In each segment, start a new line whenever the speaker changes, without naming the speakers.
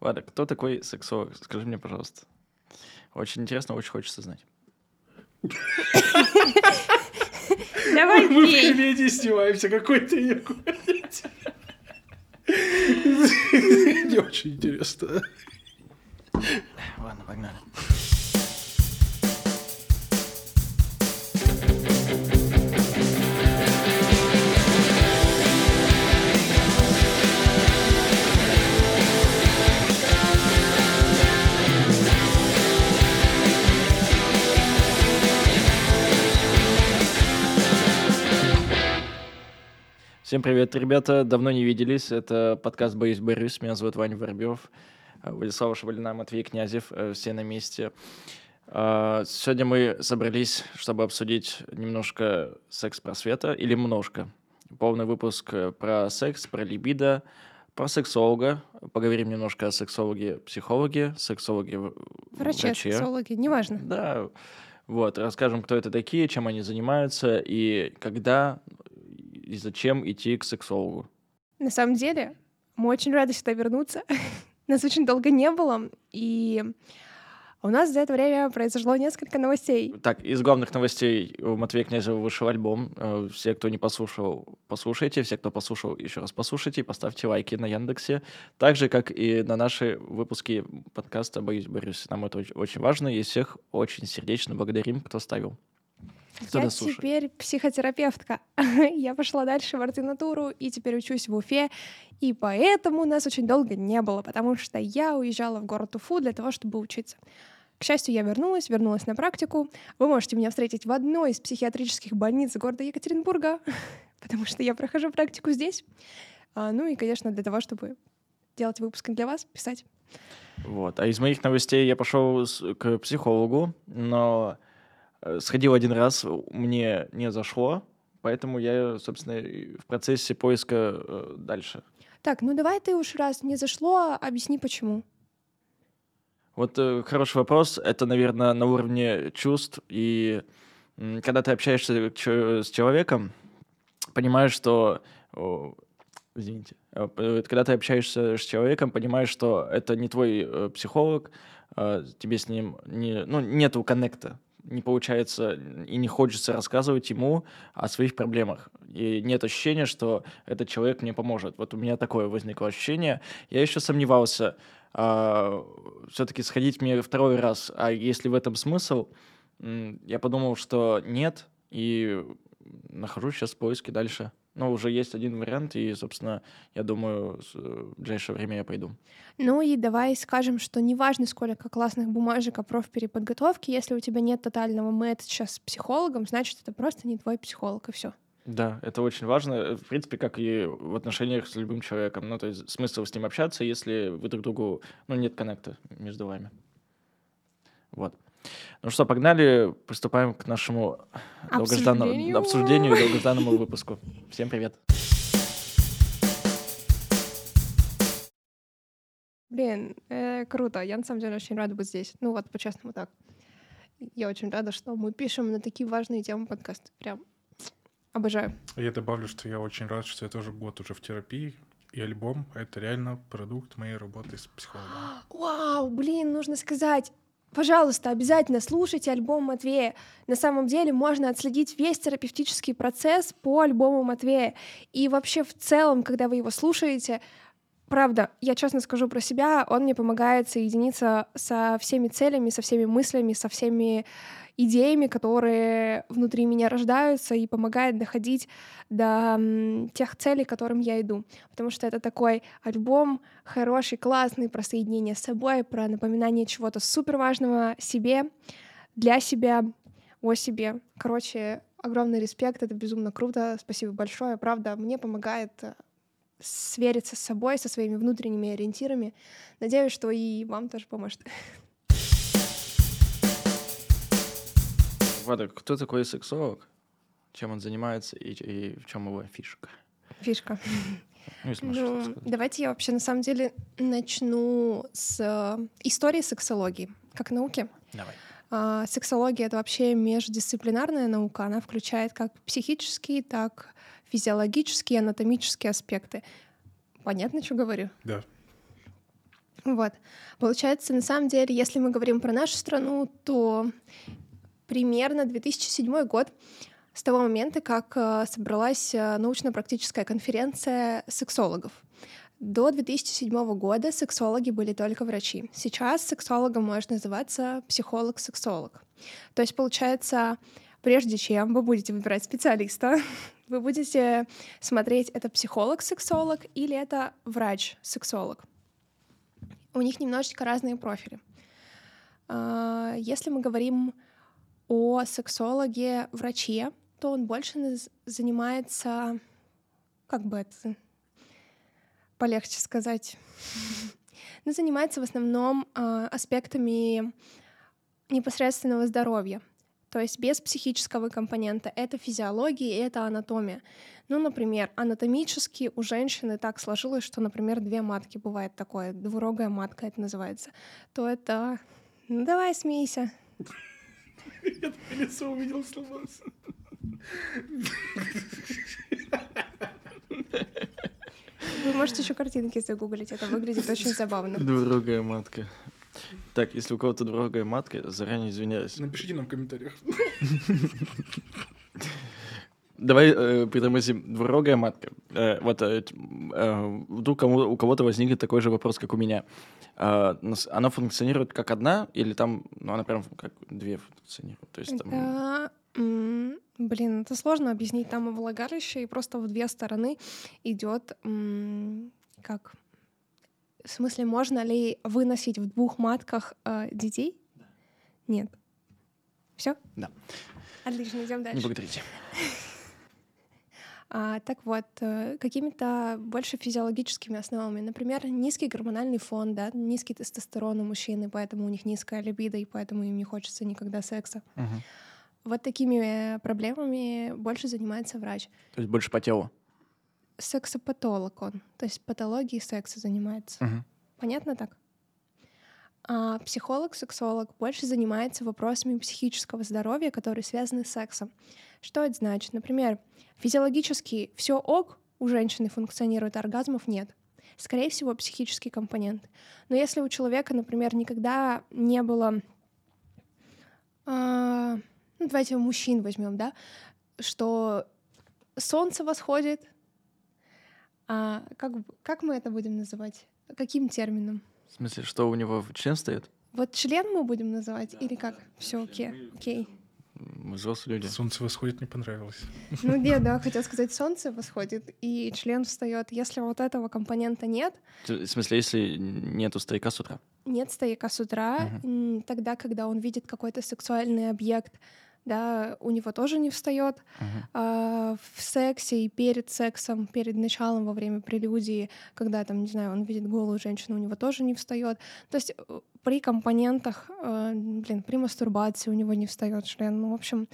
Ладно, кто такой сексолог? Скажи мне, пожалуйста. Очень интересно, очень хочется знать.
Давай
Мы в комедии снимаемся, какой ты не Не очень интересно.
Ладно, погнали. Всем привет, ребята. Давно не виделись. Это подкаст «Боюсь, борюсь». Меня зовут Ваня Воробьев. э, Владислава Шабалина, Матвей Князев. э, Все на месте. А, Сегодня мы собрались, чтобы обсудить немножко секс-просвета, или немножко. Полный выпуск э, про секс, про либидо, про сексолога. Поговорим немножко о сексологе, психологе, сексологе,
неважно.
Да, вот, расскажем, кто это такие, чем они занимаются и когда и зачем идти к сексологу.
На самом деле, мы очень рады сюда вернуться. Нас очень долго не было, и у нас за это время произошло несколько новостей.
Так, из главных новостей у Матвея Князева вышел альбом. Э, Все, кто не послушал, послушайте. Все, кто послушал, еще раз послушайте. Поставьте лайки на Яндексе. Так же, как и на наши выпуски подкаста «Боюсь, борюсь». Нам это оч- очень важно, и всех очень сердечно благодарим, кто ставил. Кто
Я теперь психотерапевтка. Я пошла дальше в ординатуру и теперь учусь в Уфе. И поэтому нас очень долго не было, потому что я уезжала в город Уфу для того, чтобы учиться. К счастью, я вернулась, вернулась на практику. Вы можете меня встретить в одной из психиатрических больниц города Екатеринбурга, потому что я прохожу практику здесь. А, Ну и, конечно, для того, чтобы делать выпуски для вас, писать.
Вот. А из моих новостей я пошел к психологу, но сходил один раз, мне не зашло, поэтому я, собственно, в процессе поиска э, дальше.
Так, ну давай ты уж раз не зашло, объясни почему.
Вот э, хороший вопрос. Это, наверное, на уровне чувств. И м, когда ты общаешься с человеком, понимаешь, что... о, извините. Э, Когда ты общаешься с человеком, понимаешь, что это не твой э, психолог, э, тебе с ним не, ну, нету коннекта. Не получается и не хочется рассказывать ему о своих проблемах. И нет ощущения, что этот человек мне поможет. Вот у меня такое возникло ощущение. Я еще сомневался, все-таки сходить мне второй раз. А если в этом смысл, я подумал, что нет, и нахожусь сейчас в поиске дальше. Но уже есть один вариант, и, собственно, я думаю, с- в ближайшее время я пойду.
Ну и давай скажем, что неважно, сколько классных бумажек о профпереподготовке, если у тебя нет тотального мэтча с психологом, значит, это просто не твой психолог, и все.
Да, это очень важно, э, в принципе, как и в отношениях с любым человеком. Ну, то есть смысл с ним общаться, если вы друг другу, ну, нет коннекта между вами. Вот. Ну что, погнали, приступаем к нашему долгожданному
Обсуждению.
обсуждению и долгожданному выпуску. Всем привет.
Блин, э, круто. Я на самом деле очень рада быть здесь. Ну вот, по-честному так. Я очень рада, что мы пишем на такие важные темы подкаст. Прям обожаю.
Я добавлю, что я очень рад, что я тоже год уже в терапии, и альбом — это реально продукт моей работы с психологом.
Вау, блин, нужно сказать. Пожалуйста, обязательно слушайте альбом Матвея. На самом деле можно отследить весь терапевтический процесс по альбому Матвея. И вообще в целом, когда вы его слушаете, правда, я честно скажу про себя, он мне помогает соединиться со всеми целями, со всеми мыслями, со всеми идеями, которые внутри меня рождаются, и помогает доходить до тех целей, к которым я иду. Потому что это такой альбом хороший, классный, про соединение с собой, про напоминание чего-то супер важного себе, для себя, о себе. Короче, огромный респект, это безумно круто, спасибо большое, правда, мне помогает э, свериться с собой, со своими внутренними ориентирами. Надеюсь, что и вам тоже поможет.
Влада, кто такой сексолог? Чем он занимается и, и в чем его фишка?
Фишка.
Ну,
Ну, давайте я вообще на самом деле начну с э, истории сексологии как науки.
Давай.
А, Сексология — это вообще междисциплинарная наука. Она включает как психические, так физиологические, анатомические аспекты. Понятно, что говорю?
Да.
Вот. Получается, на самом деле, если мы говорим про нашу страну, то примерно 2007 год с того момента, как э, собралась э, научно-практическая конференция сексологов. До 2007 года сексологи были только врачи. Сейчас сексологом может называться психолог-сексолог. То есть, получается, прежде чем вы будете выбирать специалиста, вы будете смотреть, это психолог-сексолог или это врач-сексолог. У них немножечко разные профили. А, если мы говорим о сексологе-враче, то он больше занимается, как бы это полегче сказать, но занимается в основном э, аспектами непосредственного здоровья. То есть без психического компонента. Это физиология и это анатомия. Ну, например, анатомически у женщины так сложилось, что, например, две матки бывает такое, двурогая матка это называется. То это... Ну, давай, смейся.
Я лицо увидел, сломался.
Вы можете еще картинки загуглить, это выглядит очень забавно.
Двурогая матка. Так, если у кого-то другая матка, заранее извиняюсь.
Напишите нам в комментариях.
Давай э, притормозим. Двурогая матка. Э, вот э, э, вдруг кому, у кого-то возникнет такой же вопрос, как у меня. Э, она функционирует как одна или там, ну, она прям как две функционирует? То есть там...
Да, блин, это сложно объяснить. Там влагалище, и просто в две стороны идет как в смысле, можно ли выносить в двух матках э, детей? Да. Нет. Все?
Да.
Отлично, идем дальше.
Не благодарите.
А, так вот, э, какими-то больше физиологическими основами. Например, низкий гормональный фон, да, низкий тестостерон у мужчины, поэтому у них низкая либидо, и поэтому им не хочется никогда секса.
Угу.
Вот такими проблемами больше занимается врач.
То есть больше по телу?
Сексопатолог он, то есть патологией секса занимается.
Угу.
Понятно так? А психолог-сексолог больше занимается вопросами психического здоровья, которые связаны с сексом. Что это значит? Например, физиологически все ок, у женщины функционирует, оргазмов нет. Скорее всего, психический компонент. Но если у человека, например, никогда не было... А, ну, давайте мужчин возьмем, да, что солнце восходит, а как, как мы это будем называть? Каким термином?
В смысле, что у него член стоит?
Вот член мы будем называть да, или как? Да, Все, окей, окей.
Мы взрослые люди.
Солнце восходит не понравилось.
Ну нет, да, хотел сказать, солнце восходит, и член встает. Если вот этого компонента нет...
В смысле, если нету стояка с утра?
Нет стояка с утра, угу. тогда, когда он видит какой-то сексуальный объект, да, у него тоже не встает.
Uh-huh.
А, в сексе и перед сексом, перед началом, во время прелюдии, когда там, не знаю, он видит голую женщину, у него тоже не встает. То есть э, при компонентах, э, блин, при мастурбации у него не встает член. Ну, в общем,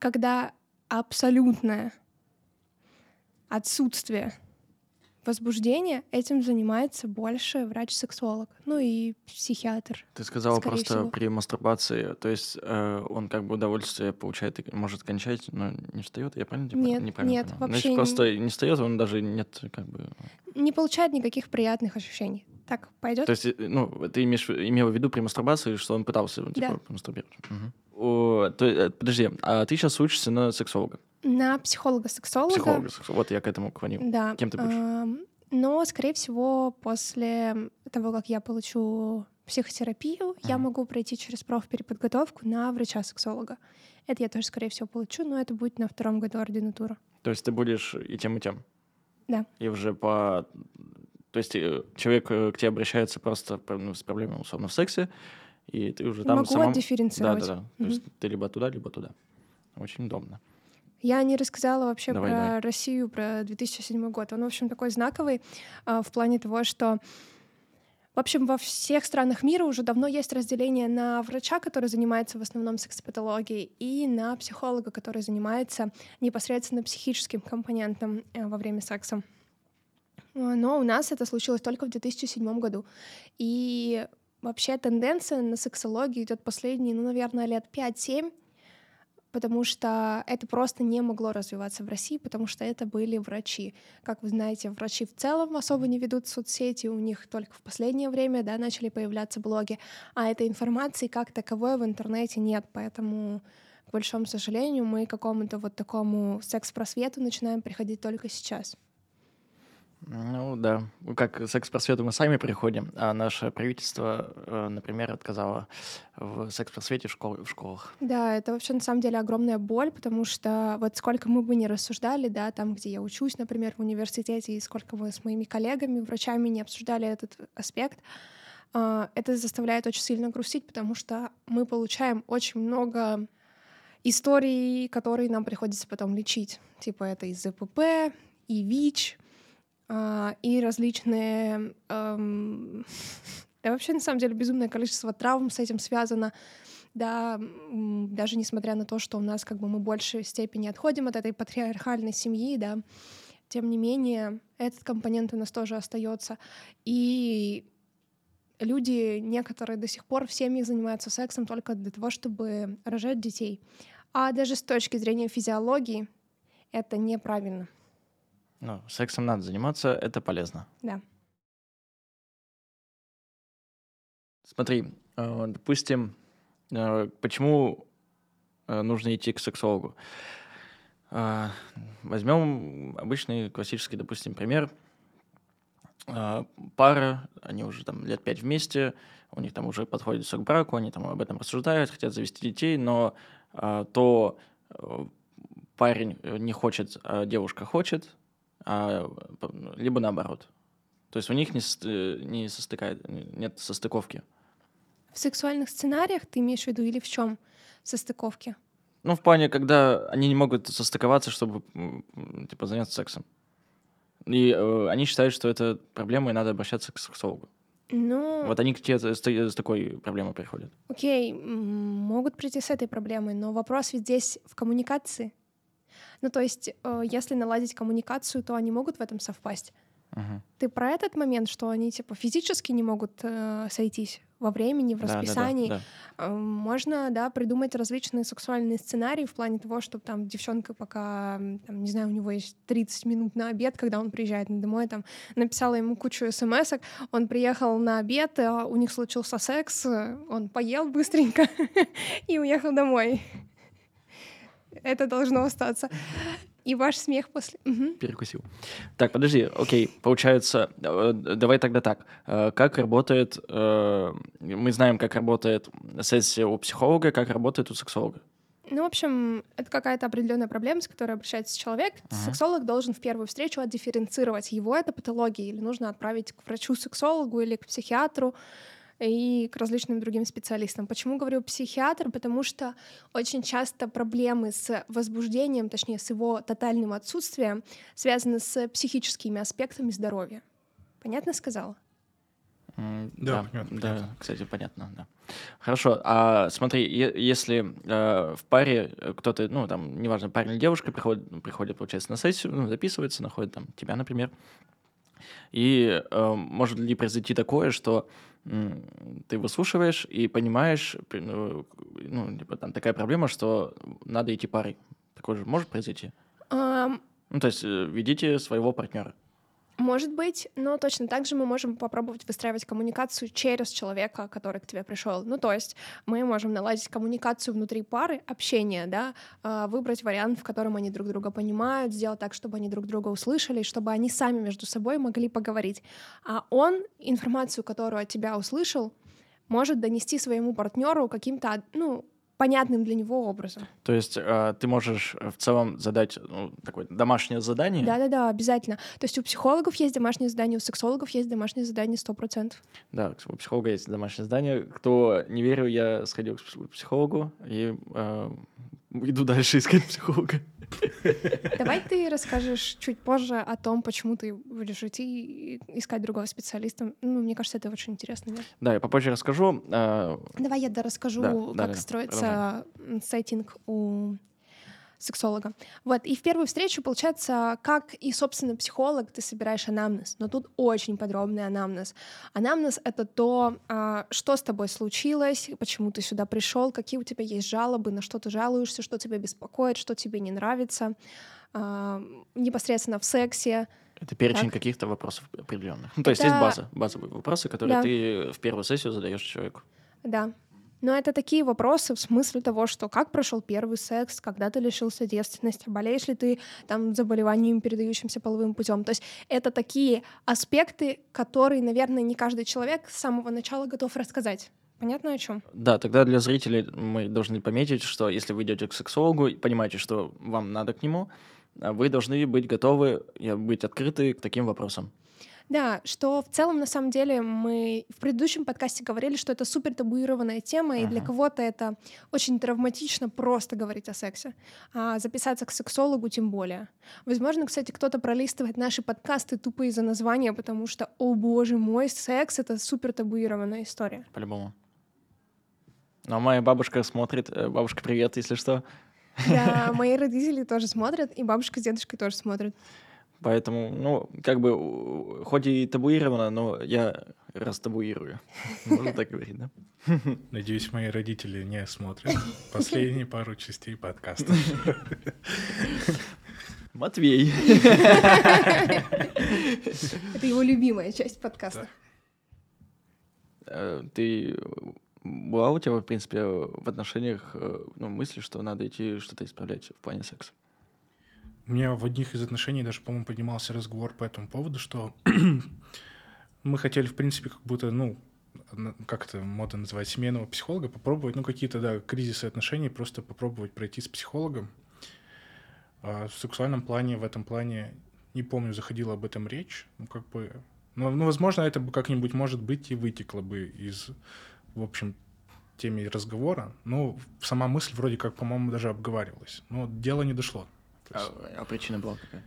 когда абсолютное отсутствие возбуждения, этим занимается больше врач-сексолог, ну и психиатр.
Ты сказала просто всего. при мастурбации, то есть э, он как бы удовольствие получает и может кончать, но не встает, я правильно
Нет, неправильно нет, понимаю? вообще
Значит, просто не встает, он даже нет как бы...
Не получает никаких приятных ощущений. Так, пойдет?
То есть, э, ну, ты имеешь, имела в виду при мастурбации, что он пытался, типа, да. мастурбировать? Угу. О, то, подожди, а ты сейчас учишься на сексолога?
На психолога-сексолога.
Психолога-сексолога. Вот я к этому клоню.
Да.
Кем ты будешь?
Но, скорее всего, после того, как я получу психотерапию, uh-huh. я могу пройти через профпереподготовку на врача-сексолога. Это я тоже, скорее всего, получу, но это будет на втором году ординатуры.
То есть ты будешь и тем, и тем?
Да.
И уже по... То есть э, человек э, к тебе обращается просто ну, с проблемой, условно, в сексе, и ты уже там
Могу
самом...
отдифференцировать.
Да, да, да. Mm-hmm. То есть ты либо туда, либо туда. Очень удобно.
Я не рассказала вообще
давай,
про
давай.
Россию, про 2007 год. Он, в общем, такой знаковый э, в плане того, что в общем, во всех странах мира уже давно есть разделение на врача, который занимается в основном сексопатологией, и на психолога, который занимается непосредственно психическим компонентом э, во время секса. Но у нас это случилось только в 2007 году. И вообще тенденция на сексологию идет последние, ну, наверное, лет 5-7 потому что это просто не могло развиваться в России, потому что это были врачи. Как вы знаете, врачи в целом особо не ведут соцсети, у них только в последнее время да, начали появляться блоги, а этой информации как таковой в интернете нет, поэтому к большому сожалению, мы к какому-то вот такому секс-просвету начинаем приходить только сейчас.
Ну да, как секс-просвету мы сами приходим, а наше правительство, э, например, отказало в секс-просвете в, школ- в школах.
Да, это вообще на самом деле огромная боль, потому что вот сколько мы бы не рассуждали, да, там, где я учусь, например, в университете, и сколько мы с моими коллегами, врачами не обсуждали этот аспект, а, это заставляет очень сильно грустить, потому что мы получаем очень много историй, которые нам приходится потом лечить. Типа это и ЗПП, и ВИЧ, а, и различные... Эм, да вообще, на самом деле, безумное количество травм с этим связано. Да, даже несмотря на то, что у нас как бы мы в большей степени отходим от этой патриархальной семьи, да, тем не менее, этот компонент у нас тоже остается. И люди некоторые до сих пор в семьях занимаются сексом только для того, чтобы рожать детей. А даже с точки зрения физиологии это неправильно.
Ну, сексом надо заниматься, это полезно.
Да.
Смотри, э, допустим, э, почему э, нужно идти к сексологу? Возьмем обычный классический, допустим, пример. Пара, они уже там лет пять вместе, у них там уже подходит к браку, они там об этом рассуждают, хотят завести детей, но то парень не хочет, а девушка хочет, а, либо наоборот. То есть у них не, не состыкает, нет состыковки.
В сексуальных сценариях ты имеешь в виду или в чем состыковки?
Ну, в плане, когда они не могут состыковаться, чтобы типа заняться сексом. И э, они считают, что это проблема, и надо обращаться к сексологу.
Ну...
Вот они к тебе с, с такой проблемой приходят.
Окей, могут прийти с этой проблемой, но вопрос ведь здесь в коммуникации. Ну, то есть, э, если наладить коммуникацию, то они могут в этом совпасть.
Угу.
Ты про этот момент, что они типа физически не могут э, сойтись во времени, в расписании.
Да, да,
да, да. Можно, да, придумать различные сексуальные сценарии в плане того, чтобы там девчонка пока, там, не знаю, у него есть 30 минут на обед, когда он приезжает домой, там, написала ему кучу смс он приехал на обед, а у них случился секс, он поел быстренько и уехал домой. Это должно остаться. И ваш смех после... Угу.
Перекусил. Так, подожди, окей, получается, э, давай тогда так. Э, как работает... Э, мы знаем, как работает сессия у психолога, как работает у сексолога.
Ну, в общем, это какая-то определенная проблема, с которой обращается человек. Uh-huh. Сексолог должен в первую встречу отдифференцировать, его это патология, или нужно отправить к врачу-сексологу или к психиатру и к различным другим специалистам. Почему говорю психиатр? Потому что очень часто проблемы с возбуждением, точнее, с его тотальным отсутствием, связаны с психическими аспектами здоровья. Понятно сказала?
Mm, да, да, понятно, да, понятно. кстати, понятно, да. Хорошо, а смотри, если э, в паре кто-то, ну, там, неважно, парень или девушка приходит, приходит, получается, на сессию, ну, записывается, находит там тебя, например, и э, может ли произойти такое, что ты выслушиваешь и понимаешь, ну, ну, типа там такая проблема, что надо идти парой. Такое же может произойти?
Um...
Ну, то есть э, ведите своего партнера.
Может быть, но точно так же мы можем попробовать выстраивать коммуникацию через человека, который к тебе пришел. Ну, то есть мы можем наладить коммуникацию внутри пары, общение, да, а, выбрать вариант, в котором они друг друга понимают, сделать так, чтобы они друг друга услышали, чтобы они сами между собой могли поговорить. А он информацию, которую от тебя услышал, может донести своему партнеру каким-то, ну, понятным для него образом.
То есть э, ты можешь в целом задать ну, такое домашнее задание?
Да-да-да, обязательно. То есть у психологов есть домашнее задание, у сексологов есть домашнее задание 100%.
Да, у психолога есть домашнее задание. Кто не верил, я сходил к психологу и э, иду дальше искать психолога.
Давай ты расскажешь чуть позже о том, почему ты будешь идти и искать другого специалиста. Ну, мне кажется, это очень интересно. Нет?
Да, я попозже расскажу.
Давай я расскажу, да, как да, строится да, сеттинг у сексолога. Вот, и в первую встречу, получается, как и, собственно, психолог, ты собираешь анамнез, но тут очень подробный анамнез. Анамнез — это то, а, что с тобой случилось, почему ты сюда пришел, какие у тебя есть жалобы, на что ты жалуешься, что тебя беспокоит, что тебе не нравится, а, непосредственно в сексе,
это перечень так. каких-то вопросов определенных. Ну, то есть это... есть база, базовые вопросы, которые да. ты в первую сессию задаешь человеку.
Да. Но это такие вопросы в смысле того, что как прошел первый секс, когда ты лишился девственности, болеешь ли ты там заболеванием, передающимся половым путем. То есть это такие аспекты, которые, наверное, не каждый человек с самого начала готов рассказать. Понятно о чем?
Да, тогда для зрителей мы должны пометить, что если вы идете к сексологу и понимаете, что вам надо к нему, вы должны быть готовы, быть открыты к таким вопросам.
Да, что в целом, на самом деле, мы в предыдущем подкасте говорили, что это супер табуированная тема, uh-huh. и для кого-то это очень травматично просто говорить о сексе. А записаться к сексологу тем более. Возможно, кстати, кто-то пролистывает наши подкасты тупо из-за названия, потому что, о боже мой, секс — это супер табуированная история.
По-любому. Ну, а моя бабушка смотрит. Э, бабушка, привет, если что.
Да, мои родители тоже смотрят, и бабушка с дедушкой тоже смотрят.
Поэтому, ну, как бы, хоть и табуировано, но я растабуирую. Можно так говорить, да?
Надеюсь, мои родители не смотрят последние пару частей подкаста.
Матвей.
Это его любимая часть подкаста.
Э, ты была у тебя, в принципе, в отношениях э, ну, мысли, что надо идти что-то исправлять в плане секса?
У меня в одних из отношений даже, по-моему, поднимался разговор по этому поводу, что мы хотели, в принципе, как будто, ну, как это модно называть, семейного психолога, попробовать, ну, какие-то, да, кризисы отношений, просто попробовать пройти с психологом. А в сексуальном плане, в этом плане, не помню, заходила об этом речь, ну, как бы, ну, ну возможно, это бы как-нибудь, может быть, и вытекло бы из в общем, теме разговора, но сама мысль вроде как, по-моему, даже обговаривалась. Но дело не дошло.
А, а причина была какая?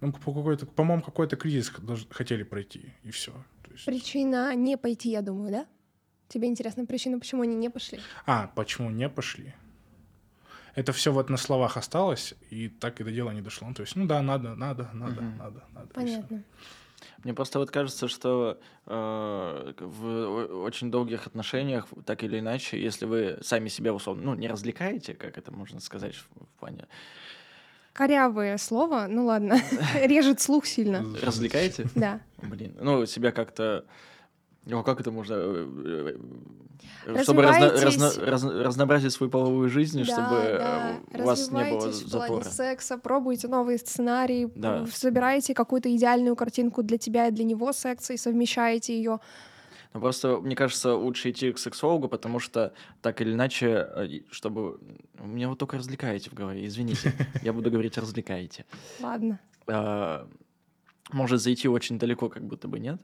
Ну, по какой-то, по-моему, какой-то кризис хотели пройти, и все.
Есть... Причина не пойти, я думаю, да? Тебе интересна причина, почему они не пошли?
А, почему не пошли? Это все вот на словах осталось, и так и до дела не дошло. Ну, то есть, ну да, надо, надо, надо, угу. надо, надо.
Понятно.
Мне просто вот кажется, что э, в очень долгих отношениях, так или иначе, если вы сами себя условно, ну, не развлекаете, как это можно сказать в, в плане...
Корявое слово, ну ладно, режет слух сильно.
Развлекаете?
Да.
Блин, ну, себя как-то ну, как это можно... Э, э, чтобы разно, разно, разно, разнообразить свою половую жизнь, да, чтобы да. у вас не было запора.
в секса, пробуйте новые сценарии, да. собираете какую-то идеальную картинку для тебя и для него секса и совмещаете ее.
Ну, просто, мне кажется, лучше идти к сексологу, потому что так или иначе, э, чтобы... Меня вот только развлекаете в голове, извините. Я буду говорить «развлекаете».
Ладно.
А, может зайти очень далеко, как будто бы, нет?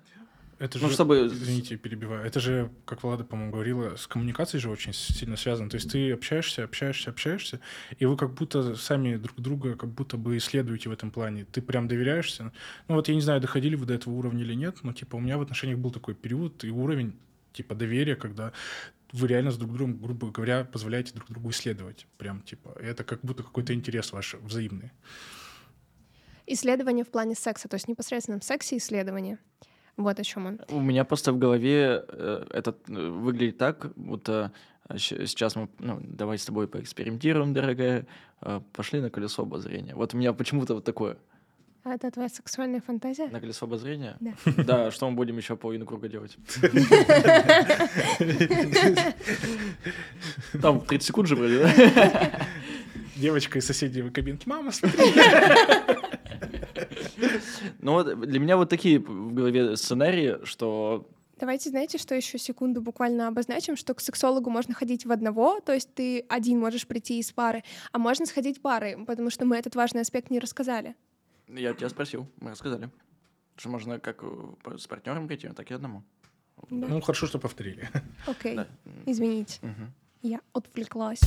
Это ну, же, чтобы... извините, перебиваю, это же, как Влада, по-моему, говорила, с коммуникацией же очень сильно связано. То есть ты общаешься, общаешься, общаешься, и вы как будто сами друг друга как будто бы исследуете в этом плане. Ты прям доверяешься. Ну вот я не знаю, доходили вы до этого уровня или нет, но типа у меня в отношениях был такой период и уровень типа доверия, когда вы реально с друг другом, грубо говоря, позволяете друг другу исследовать. Прям типа, это как будто какой-то интерес ваш взаимный.
Исследование в плане секса, то есть непосредственно в сексе исследование. Вот о чем он.
У меня просто в голове э, это э, выглядит так, будто э, сейчас мы, ну, давай с тобой поэкспериментируем, дорогая, пошли на колесо обозрения. Вот у меня почему-то вот такое.
А это твоя сексуальная фантазия?
На колесо обозрения?
Да.
Да, что мы будем еще половину круга делать? Там 30 секунд же вроде, да?
Девочка из соседней кабинки. Мама, смотри.
Ну вот для меня вот такие в голове сценарии, что
Давайте, знаете, что еще секунду буквально обозначим, что к сексологу можно ходить в одного, то есть ты один можешь прийти из пары, а можно сходить парой, потому что мы этот важный аспект не рассказали.
Я тебя спросил, мы рассказали. Что можно как э, с партнером прийти, так и одному.
Да. Ну, хорошо, что повторили.
Окей, okay. да. извините. Угу. Я отвлеклась.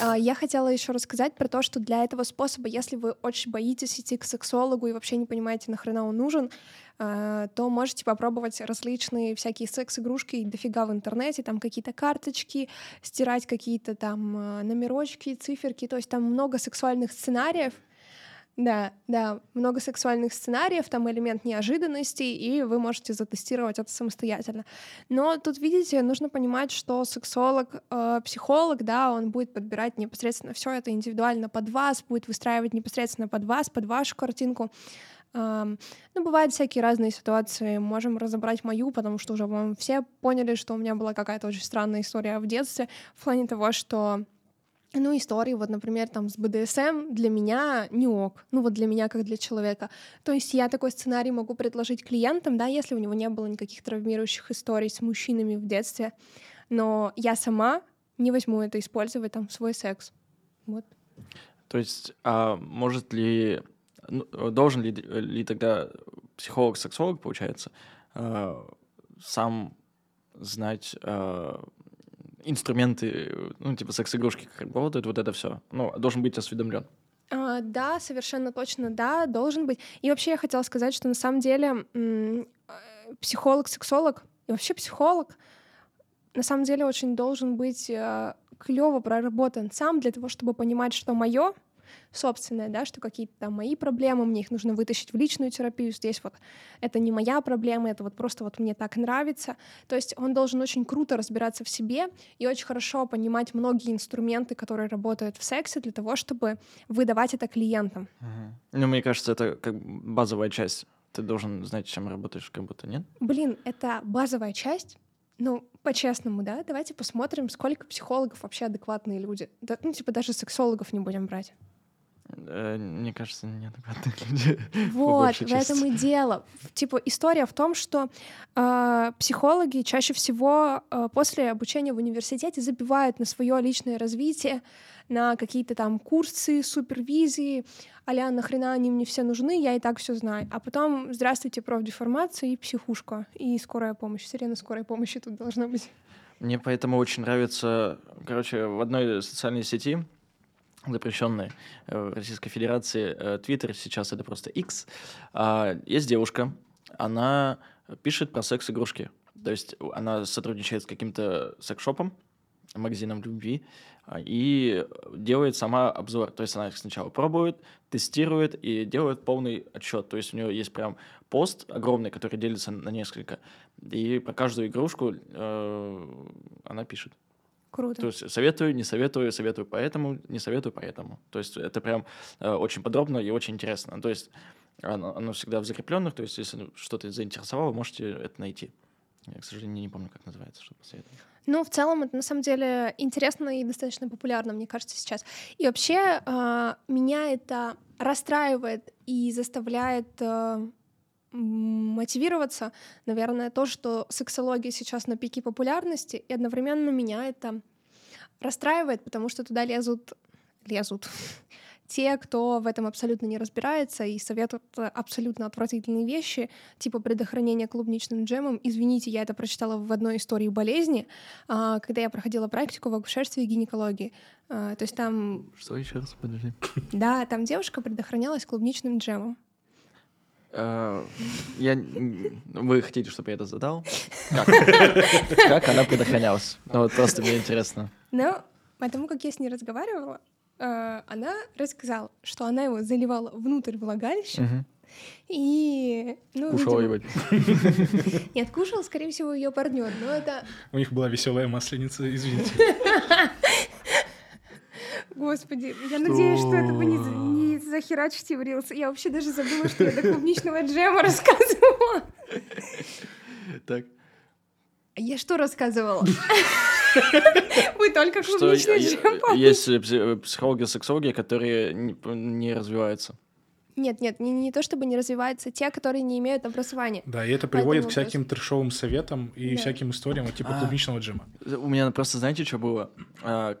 А, я хотела еще рассказать про то, что для этого способа, если вы очень боитесь идти к сексологу и вообще не понимаете, нахрена он нужен, а, то можете попробовать различные всякие секс-игрушки дофига в интернете, там какие-то карточки, стирать какие-то там а, номерочки, циферки, то есть там много сексуальных сценариев, да, да, много сексуальных сценариев, там элемент неожиданности, и вы можете затестировать это самостоятельно. Но тут, видите, нужно понимать, что сексолог, э, психолог, да, он будет подбирать непосредственно все это индивидуально под вас, будет выстраивать непосредственно под вас, под вашу картинку. Um, ну, бывают всякие разные ситуации. Можем разобрать мою, потому что уже, по все поняли, что у меня была какая-то очень странная история в детстве в плане того, что ну, истории, вот, например, там с БДСМ для меня не ок, ну вот для меня как для человека. То есть я такой сценарий могу предложить клиентам, да, если у него не было никаких травмирующих историй с мужчинами в детстве, но я сама не возьму это использовать там в свой секс. Вот.
То есть, а может ли, ну, должен ли, ли тогда психолог-сексолог, получается, э, сам знать э, инструменты, ну, типа секс-игрушки, как работают, вот это все. Ну, должен быть осведомлен.
А, да, совершенно точно, да, должен быть. И вообще я хотела сказать, что на самом деле э, психолог, сексолог и вообще психолог на самом деле очень должен быть э, клево проработан сам для того, чтобы понимать, что мое, собственное, да, что какие-то там мои проблемы, мне их нужно вытащить в личную терапию, здесь вот это не моя проблема, это вот просто вот мне так нравится. То есть он должен очень круто разбираться в себе и очень хорошо понимать многие инструменты, которые работают в сексе для того, чтобы выдавать это клиентам.
Угу. Ну, мне кажется, это как базовая часть. Ты должен знать, чем работаешь, как будто нет?
Блин, это базовая часть, ну, по-честному, да, давайте посмотрим, сколько психологов вообще адекватные люди. Да, ну, типа, даже сексологов не будем брать.
Э, мне кажется, неадекватные люди.
Вот, в этом и дело. Типа история в том, что э, психологи чаще всего э, после обучения в университете забивают на свое личное развитие, на какие-то там курсы, супервизии, а нахрена они мне все нужны, я и так все знаю. А потом, здравствуйте, профдеформация и психушка, и скорая помощь. Сирена скорой помощи тут должна быть.
Мне поэтому очень нравится, короче, в одной социальной сети запрещенной э, в Российской Федерации э, Твиттер, сейчас это просто X, а, есть девушка, она пишет про секс-игрушки. То есть она сотрудничает с каким-то секс-шопом, магазином любви, а, и делает сама обзор. То есть она их сначала пробует, тестирует и делает полный отчет. То есть у нее есть прям пост огромный, который делится на несколько. И про каждую игрушку э, она пишет.
Круто.
То есть советую, не советую, советую поэтому, не советую поэтому. То есть это прям э, очень подробно и очень интересно. То есть оно, оно всегда в закрепленных, то есть если что-то заинтересовало, можете это найти. Я, к сожалению, не помню, как называется, чтобы посоветовать.
Ну, в целом, это на самом деле интересно и достаточно популярно, мне кажется, сейчас. И вообще э, меня это расстраивает и заставляет э, мотивироваться, наверное, то, что сексология сейчас на пике популярности, и одновременно меня это расстраивает, потому что туда лезут, лезут те, кто в этом абсолютно не разбирается и советуют абсолютно отвратительные вещи, типа предохранения клубничным джемом. Извините, я это прочитала в одной истории болезни, а, когда я проходила практику в акушерстве и гинекологии. А, то есть там...
Что еще раз, подожди?
Да, там девушка предохранялась клубничным джемом.
Э, я... Вы хотите, чтобы я это задал? Как? Как она предохранялась? Ну вот просто мне интересно.
Ну, потому как я с ней разговаривала, э, она рассказала, что она его заливала внутрь влагалища, и...
Ну, Кушала
видимо... его. Нет, кушал, скорее всего, ее партнер, но это...
У них была веселая масленица, извините.
Господи, я надеюсь, что это вы не, не захерачите в рилс. Я вообще даже забыла, что я до клубничного джема рассказывала.
Так.
Я что рассказывала? Вы только клубничный джем
Есть э, психологи-сексологи, которые не развиваются.
Нет, нет, не, не то чтобы не развиваются, те, которые не имеют образования.
Да, и это приводит Поэтому к всяким вопрос... трешовым советам и да. всяким историям, типа а, клубничного джема.
У меня просто, знаете, что было? А,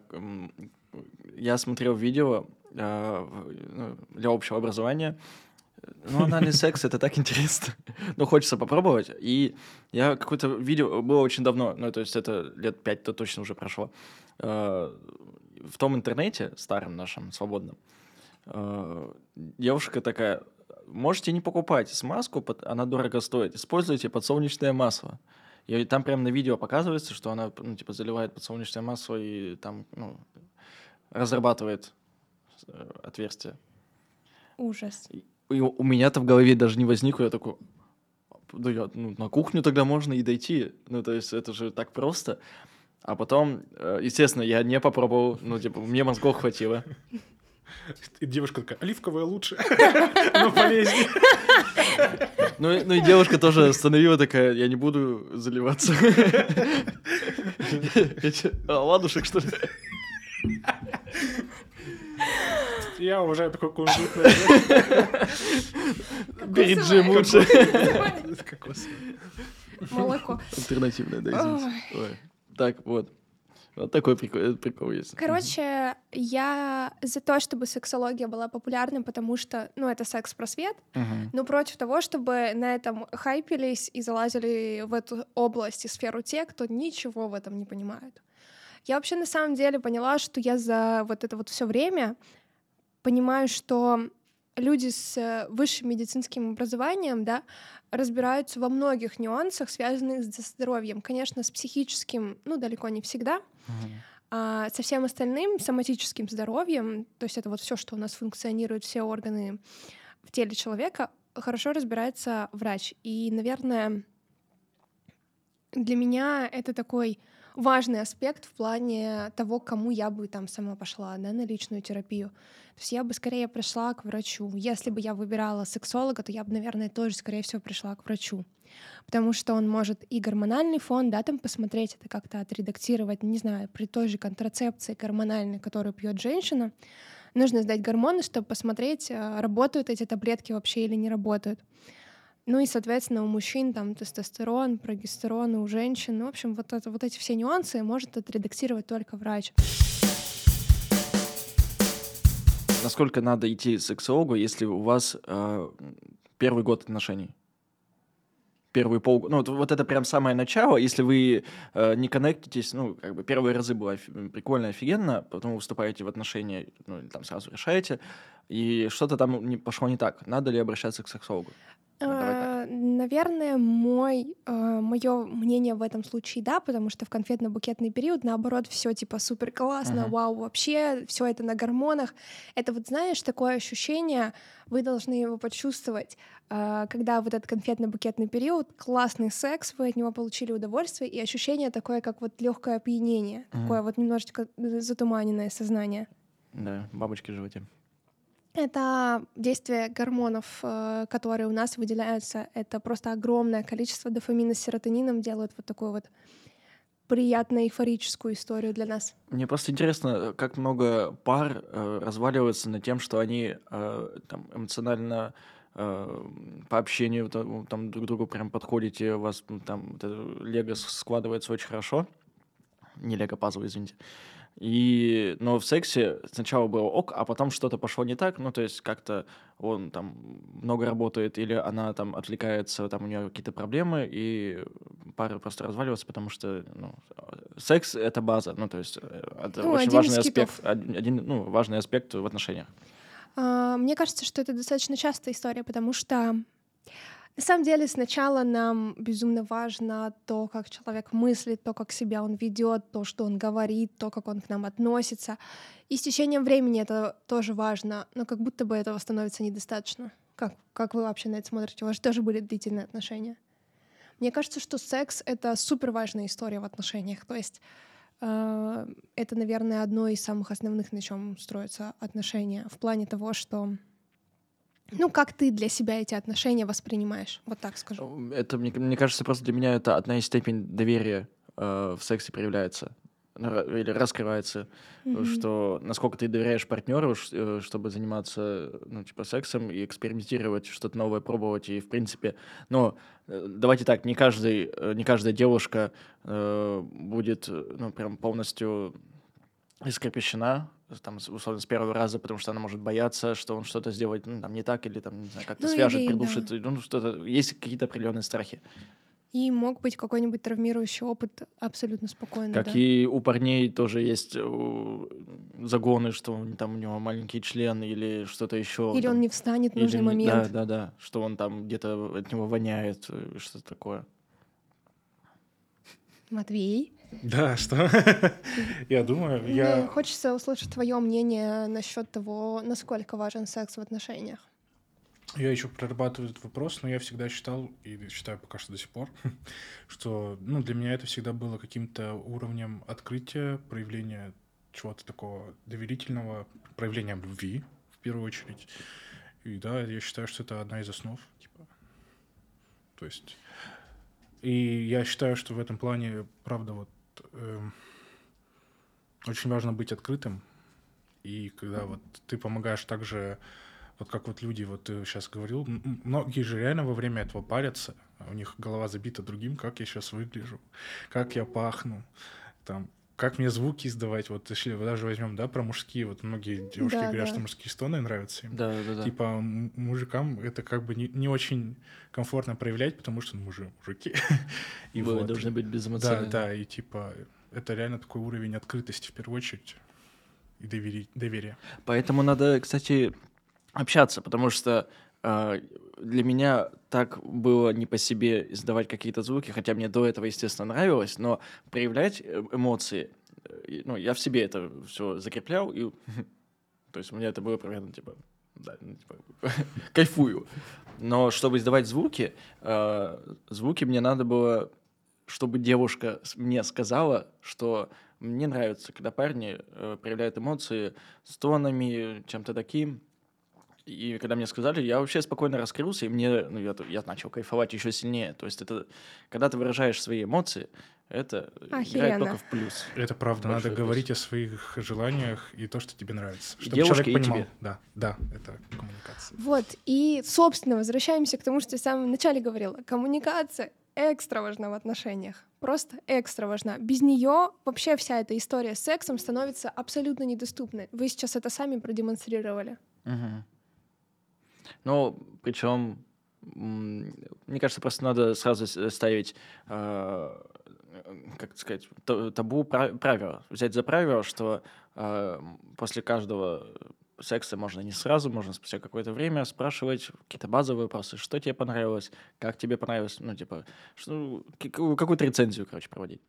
я смотрел видео э, для общего образования. Ну, анальный секс — это так интересно. ну, хочется попробовать. И я какое-то видео... Было очень давно, ну, то есть это лет пять-то точно уже прошло. Э, в том интернете, старом нашем, свободном, э, девушка такая, можете не покупать смазку, она дорого стоит, используйте подсолнечное масло. И там прямо на видео показывается, что она, ну, типа, заливает подсолнечное масло и там, ну, разрабатывает э, отверстие.
Ужас.
И, у меня-то в голове даже не возникло, я такой, да я, ну, на кухню тогда можно и дойти. Ну, то есть это же так просто. А потом, э, естественно, я не попробовал, ну, типа, мне мозгов хватило.
И девушка такая, оливковая лучше, но полезнее.
Ну, ну и девушка тоже остановила такая, я не буду заливаться. А, ладушек, что ли?
Я уважаю такой кунжут.
Бери джим лучше.
Молоко.
Альтернативное, да, извините. Так, вот. Вот такой прикол, прикол есть.
Короче, я за то, чтобы сексология была популярной, потому что, ну, это секс-просвет, uh-huh. но против того, чтобы на этом хайпились и залазили в эту область и сферу те, кто ничего в этом не понимают. Я вообще на самом деле поняла, что я за вот это вот все время понимаю, что люди с высшим медицинским образованием, да, разбираются во многих нюансах, связанных с здоровьем. Конечно, с психическим, ну, далеко не всегда, а со всем остальным соматическим здоровьем, то есть это вот все, что у нас функционирует, все органы в теле человека, хорошо разбирается врач. И, наверное, для меня это такой важный аспект в плане того, кому я бы там сама пошла, да, на личную терапию. То есть я бы скорее пришла к врачу. Если бы я выбирала сексолога, то я бы, наверное, тоже, скорее всего, пришла к врачу. Потому что он может и гормональный фон, да, там посмотреть, это как-то отредактировать, не знаю, при той же контрацепции гормональной, которую пьет женщина, нужно сдать гормоны, чтобы посмотреть, а, работают эти таблетки вообще или не работают. Ну и, соответственно, у мужчин там тестостерон, прогестерон, у женщин. Ну, в общем, вот, это, вот эти все нюансы может отредактировать только врач.
Насколько надо идти сексологу, если у вас э, первый год отношений? Первые полгода. Ну, вот, вот это прям самое начало. Если вы э, не коннектитесь, ну, как бы первые разы было прикольно, офигенно, потом вы вступаете в отношения, ну, или там сразу решаете, и что-то там не, пошло не так. Надо ли обращаться к сексологу?
Ну, э, наверное, мой, э, мое мнение в этом случае да, потому что в конфетно-букетный период, наоборот, все типа супер классно, uh-huh. вау, вообще, все это на гормонах. Это вот, знаешь, такое ощущение, вы должны его почувствовать, э, когда вот этот конфетно-букетный период, классный секс, вы от него получили удовольствие, и ощущение такое, как вот легкое опьянение, uh-huh. такое вот немножечко затуманенное сознание.
Да, бабочки в животе.
Это действие гормонов, э, которые у нас выделяются. Это просто огромное количество дофамина с серотонином делают вот такую вот приятную эйфорическую историю для нас.
Мне просто интересно, как много пар э, разваливаются над тем, что они э, там, эмоционально э, по общению там, там друг другу прям подходите, у вас там лего складывается очень хорошо. Не лего пазл, извините. И, но в сексе сначала было ок, а потом что-то пошло не так, ну, то есть как-то он там много работает, или она там отвлекается, там у нее какие-то проблемы, и пара просто разваливается, потому что, ну, секс — это база, ну, то есть э, это ну, очень важный аспект, один, ну, важный аспект в отношениях.
А, мне кажется, что это достаточно частая история, потому что на самом деле сначала нам безумно важно то, как человек мыслит, то, как себя он ведет, то, что он говорит, то, как он к нам относится. И с течением времени это тоже важно, но как будто бы этого становится недостаточно. Как, как вы вообще на это смотрите? У вас же тоже были длительные отношения. Мне кажется, что секс — это супер важная история в отношениях. То есть э, это, наверное, одно из самых основных, на чем строятся отношения, в плане того, что ну, как ты для себя эти отношения воспринимаешь? Вот так скажу.
Это, мне, мне кажется, просто для меня это одна из степень доверия э, в сексе проявляется или раскрывается, mm-hmm. что насколько ты доверяешь партнеру, э, чтобы заниматься, ну, типа, сексом и экспериментировать, что-то новое пробовать, и, в принципе, ну, давайте так, не каждый, э, не каждая девушка э, будет, ну, прям полностью искрепещена там, условно, с первого раза, потому что она может бояться, что он что-то сделает ну, там, не так, или там, не знаю, как-то ну, свяжет, или, придушит. Да. Ну, что-то, есть какие-то определенные страхи.
И мог быть какой-нибудь травмирующий опыт абсолютно спокойно.
Как
да.
и у парней тоже есть э, загоны, что там у него маленький член или что-то еще.
Или он не встанет в нужный момент.
Да, да, да. Что он там где-то от него воняет, э, что-то такое.
Матвей,
Да, что? Я думаю,
мне
я...
хочется услышать твое мнение насчет того, насколько важен секс в отношениях.
Я еще прорабатываю этот вопрос, но я всегда считал, и считаю пока что до сих пор, что ну, для меня это всегда было каким-то уровнем открытия, проявления чего-то такого доверительного, проявления любви, в первую очередь. И да, я считаю, что это одна из основ. Типа. То есть... И я считаю, что в этом плане, правда, вот эм, очень важно быть открытым. И когда вот ты помогаешь также вот как вот люди, вот ты сейчас говорил, многие же реально во время этого парятся, а у них голова забита другим, как я сейчас выгляжу, как я пахну, там, как мне звуки издавать, вот если даже возьмем, да, про мужские, вот многие девушки
Да,
говорят,
да.
что мужские стоны нравятся им.
Да, да, да.
Типа мужикам это как бы не, не очень комфортно проявлять, потому что ну, мы же мужики. И
Вы
вот.
должны быть
Да,
безэмоциональны.
да, и типа это реально такой уровень открытости в первую очередь и довери- доверия.
Поэтому надо, кстати, общаться, потому что э, для меня так было не по себе издавать какие-то звуки, хотя мне до этого, естественно, нравилось, но проявлять э, эмоции, э, ну, я в себе это все закреплял, и, то есть у меня это было примерно, типа, да, ну, типа, кайфую. Но чтобы издавать звуки, э, звуки мне надо было, чтобы девушка с- мне сказала, что мне нравится, когда парни проявляют эмоции стонами, чем-то таким. И когда мне сказали, я вообще спокойно раскрылся, и мне, ну, я, я начал кайфовать еще сильнее. То есть это, когда ты выражаешь свои эмоции, это играет
Охеренно.
только в плюс.
Это правда,
Большой
надо
плюс.
говорить о своих желаниях и то, что тебе нравится. Чтобы
девушке,
человек
и
понимал.
тебе.
Да, да, это коммуникация.
Вот, и, собственно, возвращаемся к тому, что я в самом начале говорила. Коммуникация экстра важна в отношениях. Просто экстра важна. Без нее вообще вся эта история с сексом становится абсолютно недоступной. Вы сейчас это сами продемонстрировали.
Мгм. Ну, причем, мне кажется, просто надо сразу ставить, э, как сказать, та- табу пра- правила. Взять за правило, что э, после каждого секса можно не сразу, можно спустя какое-то время спрашивать какие-то базовые вопросы. Что тебе понравилось, как тебе понравилось, ну, типа, что, какую- какую-то рецензию, короче, проводить.